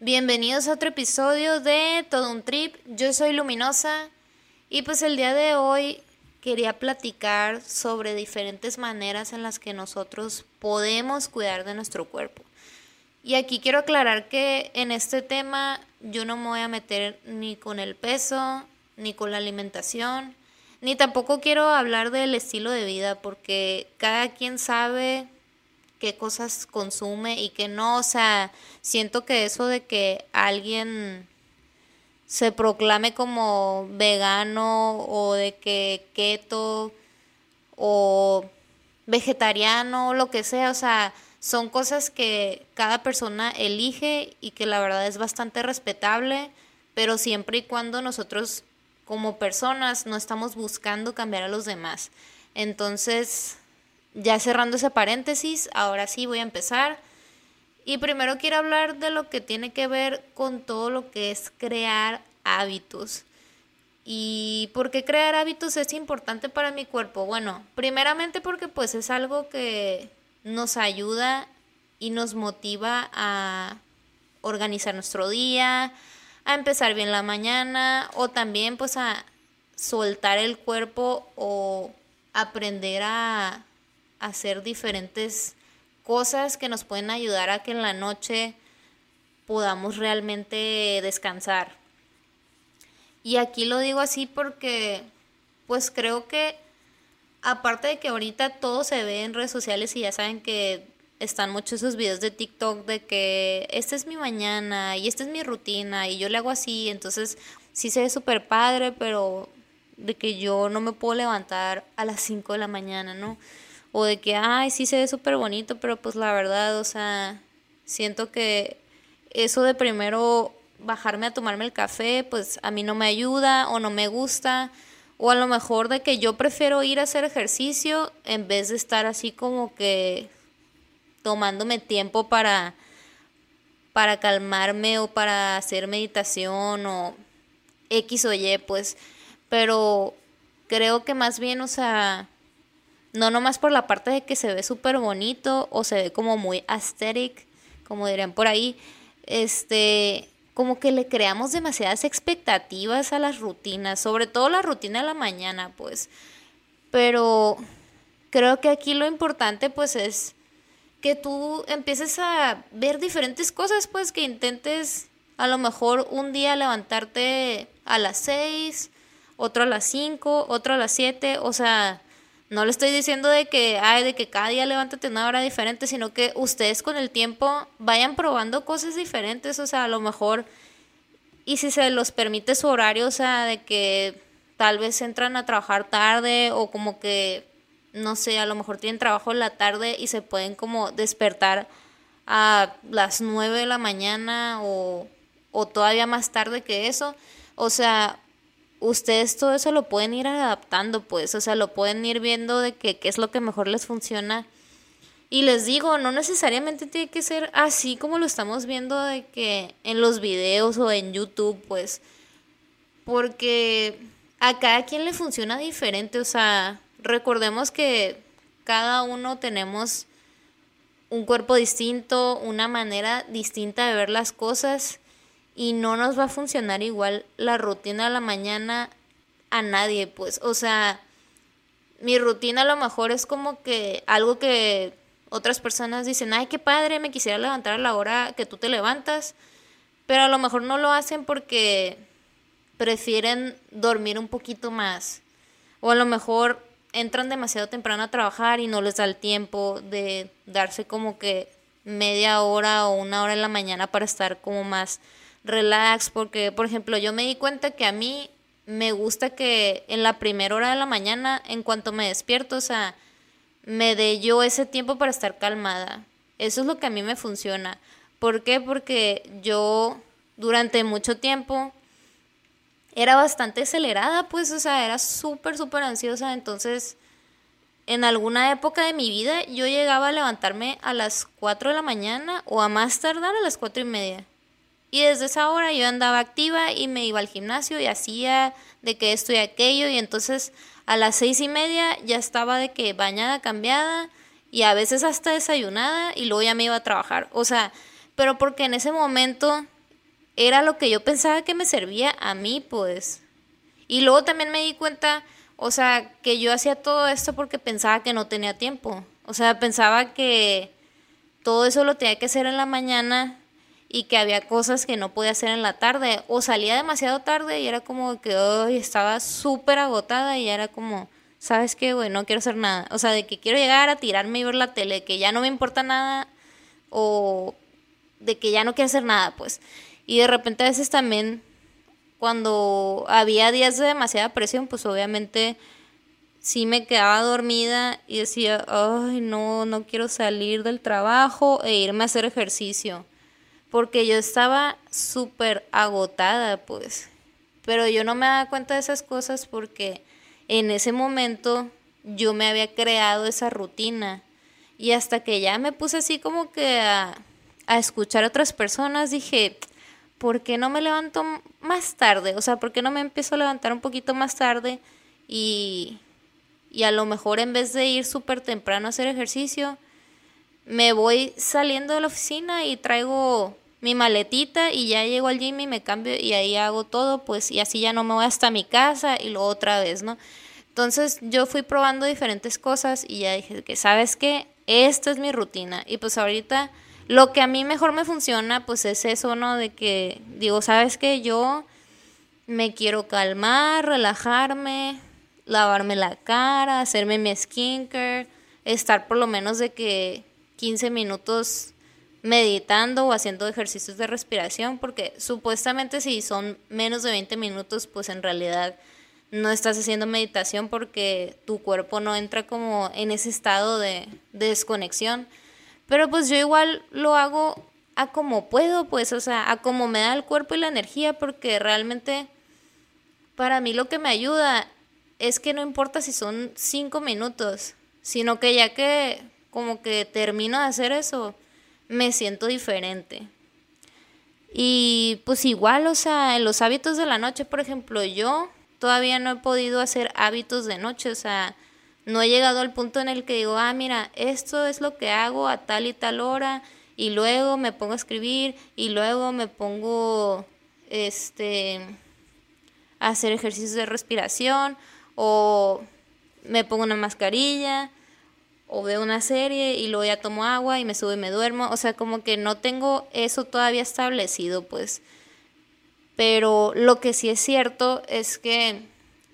Bienvenidos a otro episodio de Todo un Trip. Yo soy Luminosa y pues el día de hoy quería platicar sobre diferentes maneras en las que nosotros podemos cuidar de nuestro cuerpo. Y aquí quiero aclarar que en este tema yo no me voy a meter ni con el peso, ni con la alimentación, ni tampoco quiero hablar del estilo de vida porque cada quien sabe qué cosas consume y qué no. O sea, siento que eso de que alguien se proclame como vegano o de que keto o vegetariano o lo que sea, o sea, son cosas que cada persona elige y que la verdad es bastante respetable, pero siempre y cuando nosotros como personas no estamos buscando cambiar a los demás. Entonces, ya cerrando ese paréntesis, ahora sí voy a empezar. Y primero quiero hablar de lo que tiene que ver con todo lo que es crear hábitos. ¿Y por qué crear hábitos es importante para mi cuerpo? Bueno, primeramente porque pues es algo que nos ayuda y nos motiva a organizar nuestro día, a empezar bien la mañana o también pues a soltar el cuerpo o aprender a hacer diferentes cosas que nos pueden ayudar a que en la noche podamos realmente descansar. Y aquí lo digo así porque pues creo que aparte de que ahorita todo se ve en redes sociales y ya saben que están muchos esos videos de TikTok de que esta es mi mañana y esta es mi rutina y yo le hago así, entonces sí se ve súper padre, pero de que yo no me puedo levantar a las 5 de la mañana, ¿no? O de que, ay, sí se ve súper bonito, pero pues la verdad, o sea, siento que eso de primero bajarme a tomarme el café, pues a mí no me ayuda o no me gusta. O a lo mejor de que yo prefiero ir a hacer ejercicio en vez de estar así como que tomándome tiempo para, para calmarme o para hacer meditación o X o Y, pues. Pero creo que más bien, o sea, no nomás por la parte de que se ve súper bonito o se ve como muy aesthetic, como dirían por ahí, este, como que le creamos demasiadas expectativas a las rutinas, sobre todo la rutina de la mañana, pues. Pero creo que aquí lo importante, pues, es que tú empieces a ver diferentes cosas, pues que intentes a lo mejor un día levantarte a las 6, otro a las 5, otro a las 7, o sea, no le estoy diciendo de que, ay, de que cada día levántate una hora diferente, sino que ustedes con el tiempo vayan probando cosas diferentes, o sea, a lo mejor, y si se los permite su horario, o sea, de que tal vez entran a trabajar tarde o como que no sé, a lo mejor tienen trabajo en la tarde y se pueden como despertar a las 9 de la mañana o, o todavía más tarde que eso. O sea, ustedes todo eso lo pueden ir adaptando, pues, o sea, lo pueden ir viendo de que, qué es lo que mejor les funciona. Y les digo, no necesariamente tiene que ser así como lo estamos viendo de que en los videos o en YouTube, pues, porque a cada quien le funciona diferente, o sea, recordemos que cada uno tenemos un cuerpo distinto, una manera distinta de ver las cosas y no nos va a funcionar igual la rutina de la mañana a nadie, pues, o sea, mi rutina a lo mejor es como que algo que otras personas dicen, ay, qué padre, me quisiera levantar a la hora que tú te levantas, pero a lo mejor no lo hacen porque prefieren dormir un poquito más, o a lo mejor entran demasiado temprano a trabajar y no les da el tiempo de darse como que media hora o una hora en la mañana para estar como más relax, porque por ejemplo yo me di cuenta que a mí me gusta que en la primera hora de la mañana, en cuanto me despierto, o sea, me dé yo ese tiempo para estar calmada. Eso es lo que a mí me funciona. ¿Por qué? Porque yo durante mucho tiempo era bastante acelerada, pues, o sea, era súper, súper ansiosa. Entonces, en alguna época de mi vida, yo llegaba a levantarme a las 4 de la mañana o a más tardar a las 4 y media. Y desde esa hora yo andaba activa y me iba al gimnasio y hacía de que esto y aquello. Y entonces a las seis y media ya estaba de que bañada, cambiada y a veces hasta desayunada y luego ya me iba a trabajar. O sea, pero porque en ese momento era lo que yo pensaba que me servía a mí, pues. Y luego también me di cuenta, o sea, que yo hacía todo esto porque pensaba que no tenía tiempo. O sea, pensaba que todo eso lo tenía que hacer en la mañana y que había cosas que no podía hacer en la tarde. O salía demasiado tarde y era como que estaba súper agotada y era como, ¿sabes qué, güey? No quiero hacer nada. O sea, de que quiero llegar a tirarme y ver la tele, que ya no me importa nada o de que ya no quiero hacer nada, pues. Y de repente a veces también cuando había días de demasiada presión, pues obviamente sí me quedaba dormida y decía, ay, no, no quiero salir del trabajo e irme a hacer ejercicio. Porque yo estaba súper agotada, pues. Pero yo no me daba cuenta de esas cosas porque en ese momento yo me había creado esa rutina. Y hasta que ya me puse así como que a, escuchar a otras personas, dije, ¿por qué no me levanto más tarde? O sea, ¿por qué no me empiezo a levantar un poquito más tarde y, y a lo mejor en vez de ir súper temprano a hacer ejercicio, me voy saliendo de la oficina y traigo mi maletita y ya llego al gym y me cambio y ahí hago todo, pues y así ya no me voy hasta mi casa y luego otra vez, ¿no? Entonces yo fui probando diferentes cosas y ya dije que, ¿sabes qué? Esta es mi rutina y pues ahorita lo que a mí mejor me funciona, pues es eso, ¿no? De que digo, ¿sabes qué? Yo me quiero calmar, relajarme, lavarme la cara, hacerme mi skincare, estar por lo menos de que 15 minutos meditando o haciendo ejercicios de respiración, porque supuestamente si son menos de 20 minutos, pues en realidad no estás haciendo meditación porque tu cuerpo no entra como en ese estado de, de desconexión. Pero pues yo igual lo hago a como puedo, pues, o sea, a como me da el cuerpo y la energía, porque realmente para mí lo que me ayuda es que no importa si son cinco minutos, sino que ya que como que termino de hacer eso, me siento diferente. Y pues igual, o sea, en los hábitos de la noche, por ejemplo, yo todavía no he podido hacer hábitos de noche, o sea, no he llegado al punto en el que digo, ah, mira, esto es lo que hago a tal y tal hora y luego me pongo a escribir y luego me pongo este a hacer ejercicios de respiración o me pongo una mascarilla o veo una serie y luego ya tomo agua y me subo y me duermo, o sea, como que no tengo eso todavía establecido, pues. Pero lo que sí es cierto es que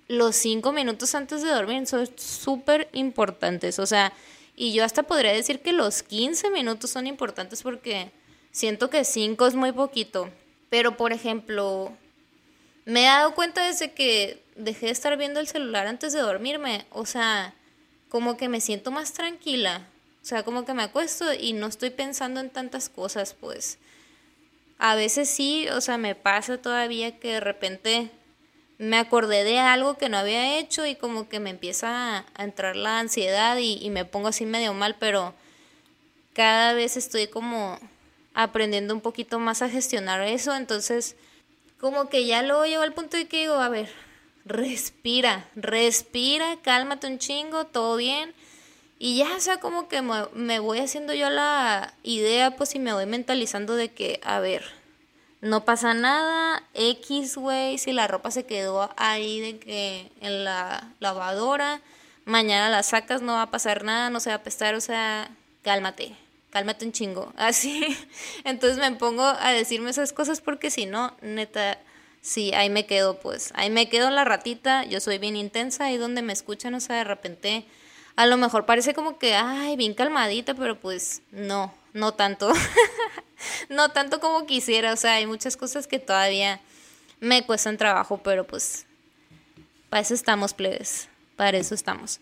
los cinco minutos antes de dormir son súper importantes. O sea, y yo hasta podría decir que los 15 minutos son importantes porque siento que cinco es muy poquito. Pero, por ejemplo, me he dado cuenta desde que dejé de estar viendo el celular antes de dormirme. O sea, como que me siento más tranquila. O sea, como que me acuesto y no estoy pensando en tantas cosas, pues. A veces sí, o sea, me pasa todavía que de repente me acordé de algo que no había hecho y como que me empieza a, entrar la ansiedad y, me pongo así medio mal, pero cada vez estoy como aprendiendo un poquito más a gestionar eso, entonces como que ya luego llego al punto de que digo, a ver, respira, respira, cálmate un chingo, todo bien. Y ya, o sea, como que me, voy haciendo yo la idea, pues, y me voy mentalizando de que, a ver, no pasa nada, X, güey, si la ropa se quedó ahí de que en la lavadora, mañana la sacas, no va a pasar nada, no se va a apestar, o sea, cálmate, cálmate un chingo, así. Entonces me pongo a decirme esas cosas porque si no, neta, sí, ahí me quedo, pues, ahí me quedo la ratita, yo soy bien intensa, ahí donde me escuchan, o sea, de repente, a lo mejor parece como que, ay, bien calmadita, pero pues no, no tanto. no tanto como quisiera, o sea, hay muchas cosas que todavía me cuestan trabajo, pero pues para eso estamos, plebes, para eso estamos.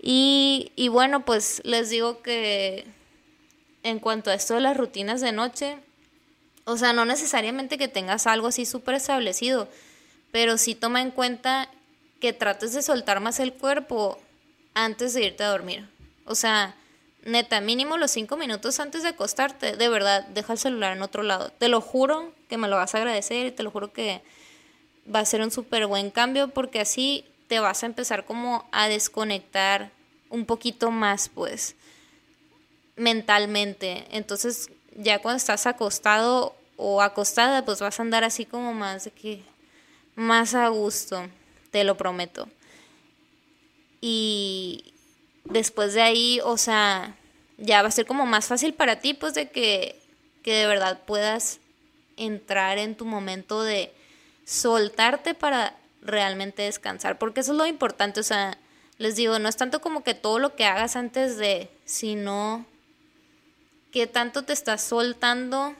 Y, y bueno, pues les digo que en cuanto a esto de las rutinas de noche, O sea, no necesariamente que tengas algo así súper establecido, pero sí toma en cuenta que trates de soltar más el cuerpo antes de irte a dormir. O sea, neta, mínimo los cinco minutos antes de acostarte, de verdad, deja el celular en otro lado. Te lo juro que me lo vas a agradecer y te lo juro que va a ser un súper buen cambio porque así te vas a empezar como a desconectar un poquito más, pues, mentalmente. Entonces, ya cuando estás acostado o acostada, pues vas a andar así como más de que más a gusto, te lo prometo. Y después de ahí, o sea, ya va a ser como más fácil para ti, pues de que, que de verdad puedas entrar en tu momento de soltarte para realmente descansar, porque eso es lo importante, o sea, les digo, no es tanto como que todo lo que hagas antes de, sino tanto te estás soltando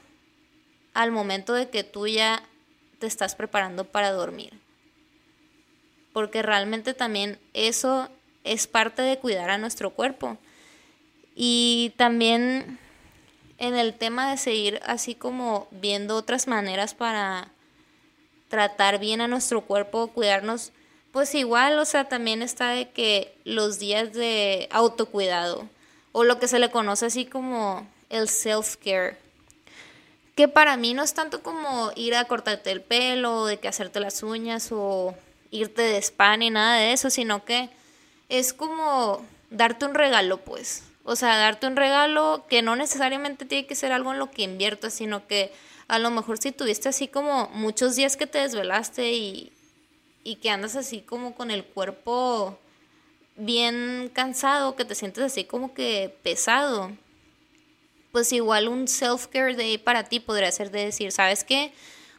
al momento de que tú ya te estás preparando para dormir. Porque realmente también eso es parte de cuidar a nuestro cuerpo. Y también en el tema de seguir así como viendo otras maneras para tratar bien a nuestro cuerpo, cuidarnos, pues igual, o sea, también está de que los días de autocuidado o lo que se le conoce así como el self-care, que para mí no es tanto como ir a cortarte el pelo, de que hacerte las uñas o irte de spa ni nada de eso, sino que es como darte un regalo, pues. O sea, darte un regalo que no necesariamente tiene que ser algo en lo que inviertas, sino que a lo mejor si tuviste así como muchos días que te desvelaste y, y que andas así como con el cuerpo bien cansado, que te sientes así como que pesado, pues igual un self-care day para ti podría ser de decir, ¿sabes qué?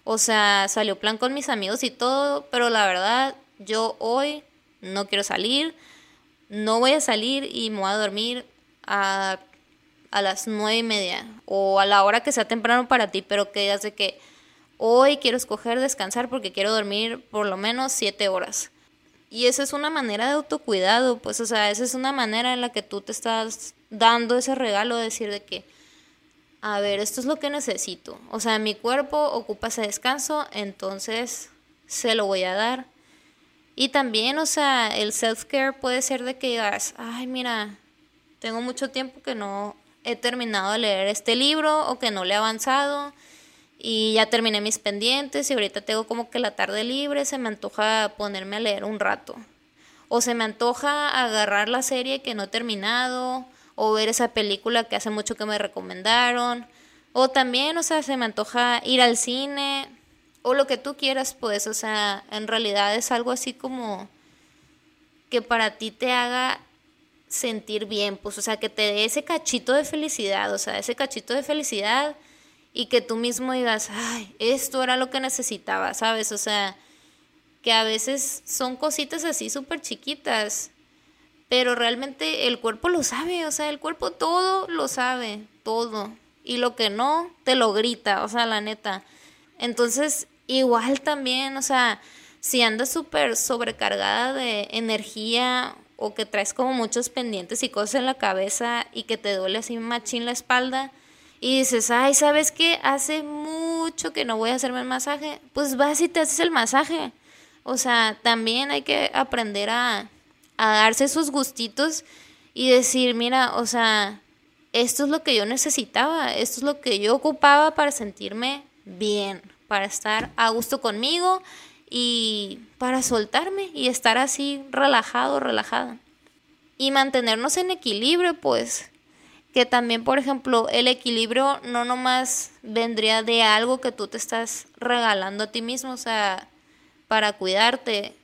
O sea, salió plan con mis amigos y todo, pero la verdad, yo hoy no quiero salir, no voy a salir y me voy a dormir a a las nueve y media o a la hora que sea temprano para ti, pero que digas de que hoy quiero escoger descansar porque quiero dormir por lo menos siete horas. Y esa es una manera de autocuidado, pues, o sea, esa es una manera en la que tú te estás dando ese regalo de decir de que, a ver, esto es lo que necesito. O sea, mi cuerpo ocupa ese descanso, entonces se lo voy a dar. Y también, o sea, el self-care puede ser de que digas, ay, mira, tengo mucho tiempo que no he terminado de leer este libro o que no le he avanzado y ya terminé mis pendientes y ahorita tengo como que la tarde libre, se me antoja ponerme a leer un rato. O se me antoja agarrar la serie que no he terminado o ver esa película que hace mucho que me recomendaron. O también, o sea, se me antoja ir al cine o lo que tú quieras, pues, o sea, en realidad es algo así como que para ti te haga sentir bien, pues, o sea, que te dé ese cachito de felicidad, o sea, ese cachito de felicidad y que tú mismo digas, ay, esto era lo que necesitaba, ¿sabes? O sea, que a veces son cositas así súper chiquitas, pero realmente el cuerpo lo sabe, o sea, el cuerpo todo lo sabe, todo. Y lo que no, te lo grita, o sea, la neta. Entonces, igual también, o sea, si andas súper sobrecargada de energía o que traes como muchos pendientes y cosas en la cabeza y que te duele así machín la espalda y dices, ay, ¿sabes qué? Hace mucho que no voy a hacerme el masaje, pues vas y te haces el masaje. O sea, también hay que aprender a, a darse esos gustitos y decir, mira, o sea, esto es lo que yo necesitaba, esto es lo que yo ocupaba para sentirme bien, para estar a gusto conmigo y para soltarme y estar así relajado, relajada. Y mantenernos en equilibrio, pues, que también, por ejemplo, el equilibrio no nomás vendría de algo que tú te estás regalando a ti mismo, o sea, para cuidarte,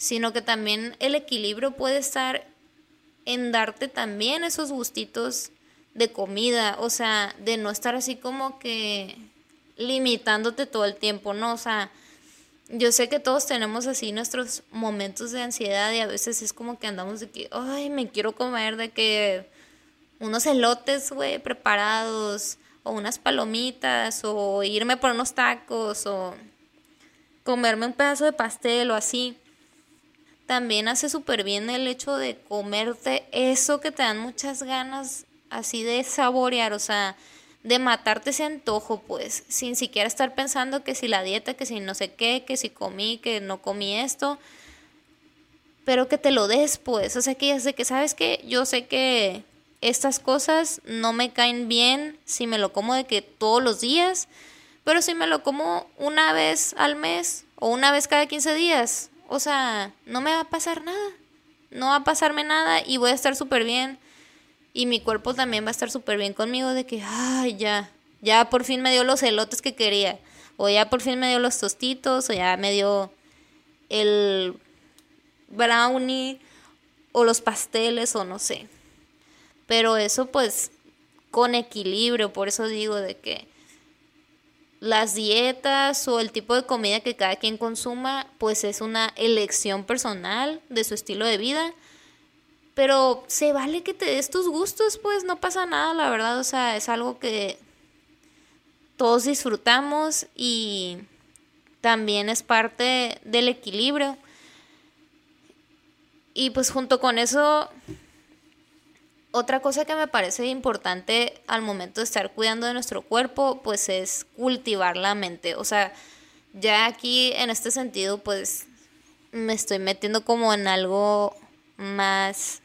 sino que también el equilibrio puede estar en darte también esos gustitos de comida, o sea, de no estar así como que limitándote todo el tiempo, ¿no? O sea, yo sé que todos tenemos así nuestros momentos de ansiedad y a veces es como que andamos de que, ay, me quiero comer de que unos elotes, güey, preparados, o unas palomitas, o irme por unos tacos, o comerme un pedazo de pastel o así. También hace súper bien el hecho de comerte eso que te dan muchas ganas así de saborear, o sea, de matarte ese antojo, pues, sin siquiera estar pensando que si la dieta, que si no sé qué, que si comí, que no comí esto, pero que te lo des, pues, o sea, que ya sé que, ¿sabes que Yo sé que estas cosas no me caen bien si me lo como de que todos los días, pero si me lo como una vez al mes o una vez cada 15 días, o sea, no me va a pasar nada, no va a pasarme nada y voy a estar súper bien y mi cuerpo también va a estar súper bien conmigo de que, ay, ya, ya por fin me dio los elotes que quería. O ya por fin me dio los tostitos, o ya me dio el brownie, o los pasteles, o no sé. Pero eso pues con equilibrio, por eso digo de que las dietas o el tipo de comida que cada quien consuma, pues es una elección personal de su estilo de vida pero se vale que te des tus gustos, pues no pasa nada, la verdad, o sea, es algo que todos disfrutamos y también es parte del equilibrio. Y pues junto con eso, otra cosa que me parece importante al momento de estar cuidando de nuestro cuerpo, pues es cultivar la mente. O sea, ya aquí en este sentido, pues me estoy metiendo como en algo más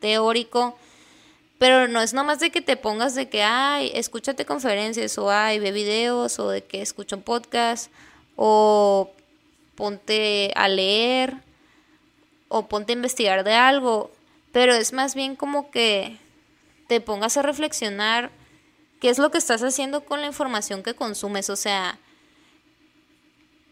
teórico, pero no es nomás de que te pongas de que, ay, escúchate conferencias o ay, ve videos o de que escucho un podcast o ponte a leer o ponte a investigar de algo, pero es más bien como que te pongas a reflexionar qué es lo que estás haciendo con la información que consumes, o sea,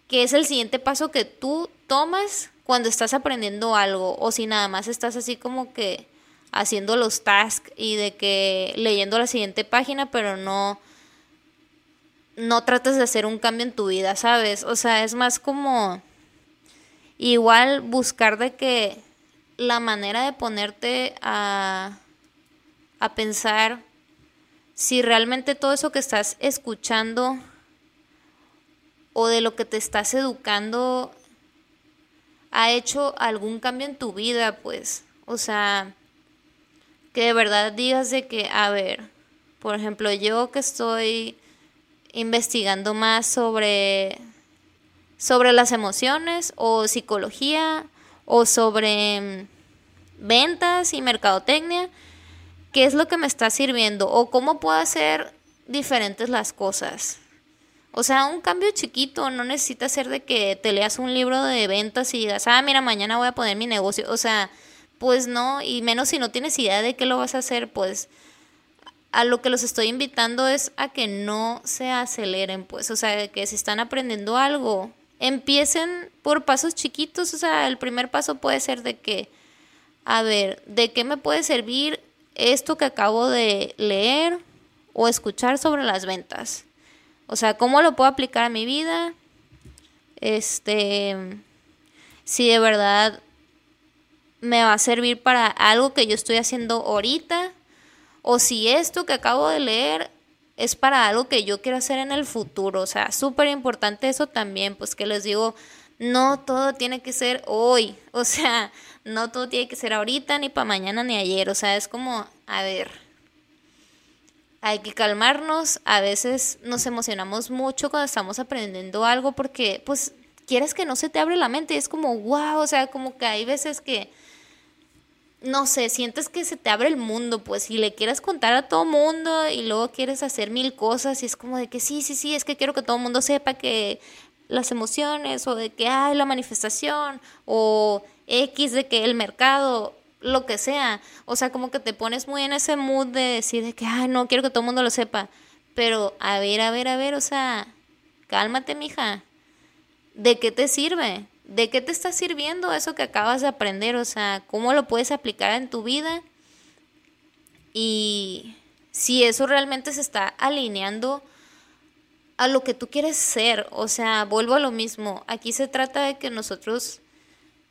qué es el siguiente paso que tú tomas cuando estás aprendiendo algo o si nada más estás así como que haciendo los tasks y de que leyendo la siguiente página, pero no no tratas de hacer un cambio en tu vida, ¿sabes? O sea, es más como igual buscar de que la manera de ponerte a a pensar si realmente todo eso que estás escuchando o de lo que te estás educando ha hecho algún cambio en tu vida, pues, o sea, que de verdad digas de que, a ver, por ejemplo, yo que estoy investigando más sobre sobre las emociones o psicología o sobre mm, ventas y mercadotecnia, ¿qué es lo que me está sirviendo o cómo puedo hacer diferentes las cosas? O sea, un cambio chiquito, no necesita ser de que te leas un libro de ventas y digas, ah, mira, mañana voy a poner mi negocio. O sea, pues no, y menos si no tienes idea de qué lo vas a hacer, pues a lo que los estoy invitando es a que no se aceleren, pues, o sea, que si están aprendiendo algo, empiecen por pasos chiquitos, o sea, el primer paso puede ser de que, a ver, ¿de qué me puede servir esto que acabo de leer o escuchar sobre las ventas? O sea, ¿cómo lo puedo aplicar a mi vida? Este, si de verdad me va a servir para algo que yo estoy haciendo ahorita, o si esto que acabo de leer es para algo que yo quiero hacer en el futuro. O sea, súper importante eso también, pues que les digo, no todo tiene que ser hoy, o sea, no todo tiene que ser ahorita, ni para mañana, ni ayer. O sea, es como, a ver, hay que calmarnos, a veces nos emocionamos mucho cuando estamos aprendiendo algo porque pues quieres que no se te abre la mente, es como wow, o sea, como que hay veces que no sé, sientes que se te abre el mundo, pues, y le quieres contar a todo mundo y luego quieres hacer mil cosas y es como de que sí, sí, sí, es que quiero que todo el mundo sepa que las emociones o de que hay la manifestación o X de que el mercado lo que sea. O sea, como que te pones muy en ese mood de decir de que, ay, no, quiero que todo el mundo lo sepa. Pero, a ver, a ver, a ver, o sea, cálmate, mija. ¿De qué te sirve? ¿De qué te está sirviendo eso que acabas de aprender? O sea, ¿cómo lo puedes aplicar en tu vida? Y si eso realmente se está alineando a lo que tú quieres ser. O sea, vuelvo a lo mismo. Aquí se trata de que nosotros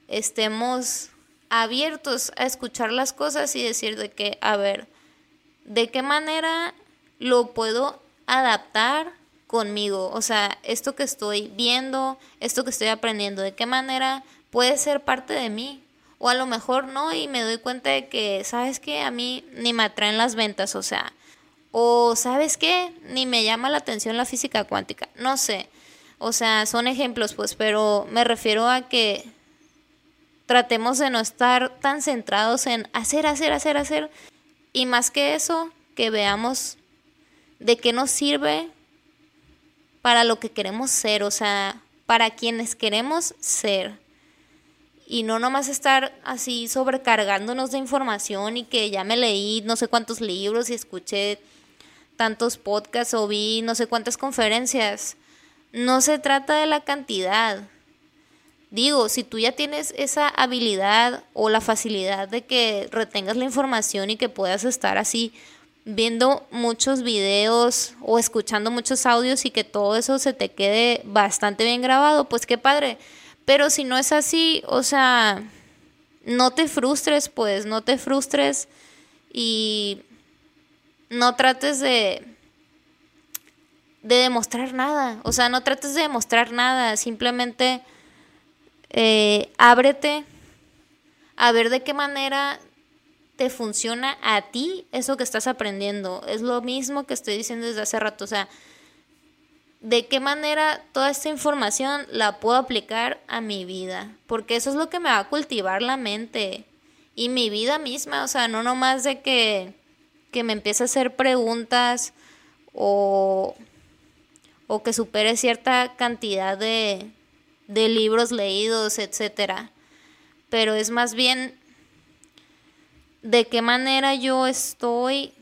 estemos abiertos a escuchar las cosas y decir de que, a ver, ¿de qué manera lo puedo adaptar conmigo? O sea, esto que estoy viendo, esto que estoy aprendiendo, ¿de qué manera puede ser parte de mí? O a lo mejor no y me doy cuenta de que, ¿sabes qué? A mí ni me atraen las ventas, o sea, O sabes qué, ni me llama la atención la física cuántica, no sé. O sea, son ejemplos, pues, pero me refiero a que tratemos de no estar tan centrados en hacer, hacer, hacer, hacer. Y más que eso, que veamos de qué nos sirve para lo que queremos ser, o sea, para quienes queremos ser. Y no nomás estar así sobrecargándonos de información y que ya me leí no sé cuántos libros y escuché tantos podcasts o vi no sé cuántas conferencias. No se trata de la cantidad. Digo, si tú ya tienes esa habilidad o la facilidad de que retengas la información y que puedas estar así viendo muchos videos o escuchando muchos audios y que todo eso se te quede bastante bien grabado, pues qué padre. Pero si no es así, o sea, no te frustres, pues, no te frustres y no trates de de demostrar nada. O sea, no trates de demostrar nada. Simplemente eh, ábrete a ver de qué manera te funciona a ti eso que estás aprendiendo. Es lo mismo que estoy diciendo desde hace rato. O sea, de qué manera toda esta información la puedo aplicar a mi vida. Porque eso es lo que me va a cultivar la mente. Y mi vida misma. O sea, no nomás de que, que me empiece a hacer preguntas o o que supere cierta cantidad de, de libros leídos, etcétera. Pero es más bien de qué manera yo estoy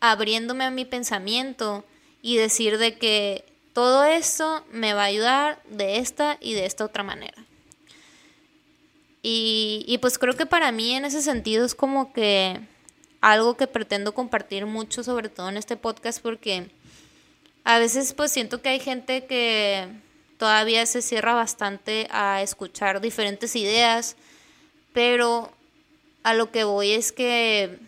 abriéndome a mi pensamiento y decir de que todo esto me va a ayudar de esta y de esta otra manera. Y, y, pues creo que para mí en ese sentido es como que algo que pretendo compartir mucho, sobre todo en este podcast, porque a veces pues siento que hay gente que todavía se cierra bastante a escuchar diferentes ideas, pero a lo que voy es que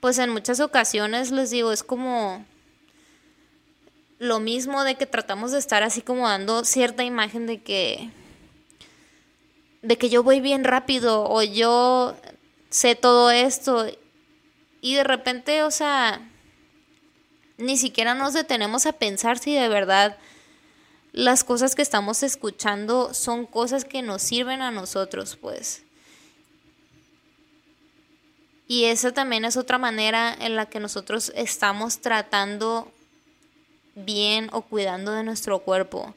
pues en muchas ocasiones les digo, es como lo mismo de que tratamos de estar así como dando cierta imagen de que de que yo voy bien rápido o yo sé todo esto y de repente, o sea, ni siquiera nos detenemos a pensar si de verdad las cosas que estamos escuchando son cosas que nos sirven a nosotros, pues. Y esa también es otra manera en la que nosotros estamos tratando bien o cuidando de nuestro cuerpo.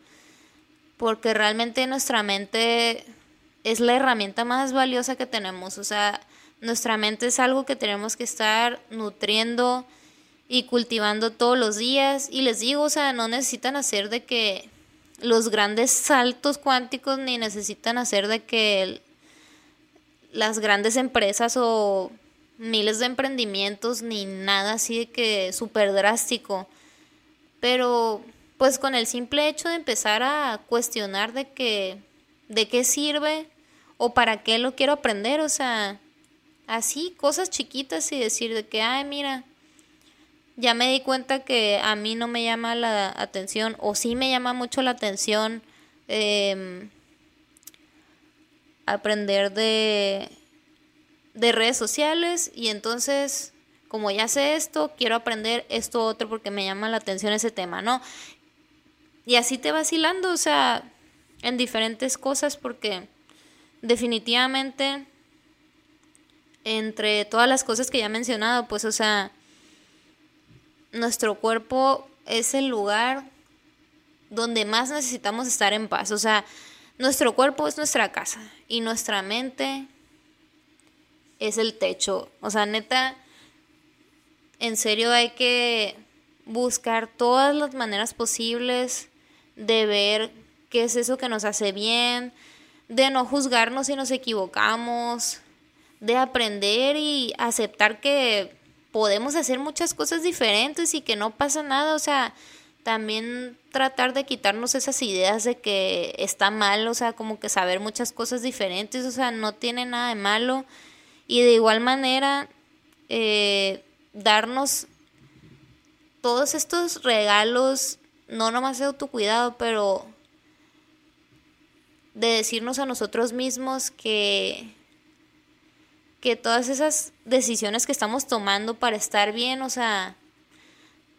Porque realmente nuestra mente es la herramienta más valiosa que tenemos. O sea, nuestra mente es algo que tenemos que estar nutriendo, y cultivando todos los días. Y les digo, o sea, no necesitan hacer de que los grandes saltos cuánticos ni necesitan hacer de que las grandes empresas o miles de emprendimientos ni nada así de que súper drástico. Pero pues con el simple hecho de empezar a cuestionar de que de qué sirve o para qué lo quiero aprender, o sea, así cosas chiquitas y decir de que, ay, mira, ya me di cuenta que a mí no me llama la atención o sí me llama mucho la atención em, aprender de, de redes sociales y entonces como ya sé esto, quiero aprender esto otro porque me llama la atención ese tema, ¿no? Y así te vacilando, o sea, en diferentes cosas porque definitivamente entre todas las cosas que ya he mencionado, pues o sea, nuestro cuerpo es el lugar donde más necesitamos estar en paz. O sea, nuestro cuerpo es nuestra casa y nuestra mente es el techo. O sea, neta, en serio hay que buscar todas las maneras posibles de ver qué es eso que nos hace bien, de no juzgarnos si nos equivocamos, de aprender y aceptar que podemos hacer muchas cosas diferentes y que no pasa nada, o sea, también tratar de quitarnos esas ideas de que está mal, o sea, como que saber muchas cosas diferentes, o sea, no tiene nada de malo. Y de igual manera, eh, darnos todos estos regalos, no nomás de autocuidado, pero de decirnos a nosotros mismos que que todas esas decisiones que estamos tomando para estar bien, o sea,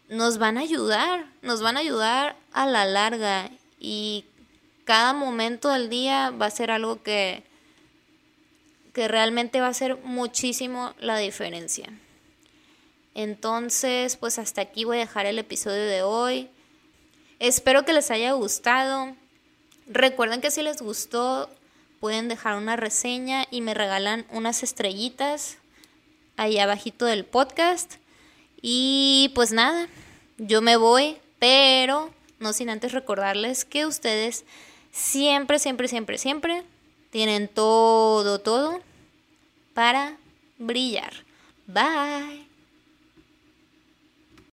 nos van a ayudar, nos van a ayudar a la larga y cada momento del día va a ser algo que, que realmente va a hacer muchísimo la diferencia. Entonces, pues hasta aquí voy a dejar el episodio de hoy. Espero que les haya gustado. Recuerden que si les gustó, pueden dejar una reseña y me regalan unas estrellitas ahí abajito del podcast. Y pues nada, yo me voy, pero no sin antes recordarles que ustedes siempre, siempre, siempre, siempre tienen todo, todo para brillar. Bye.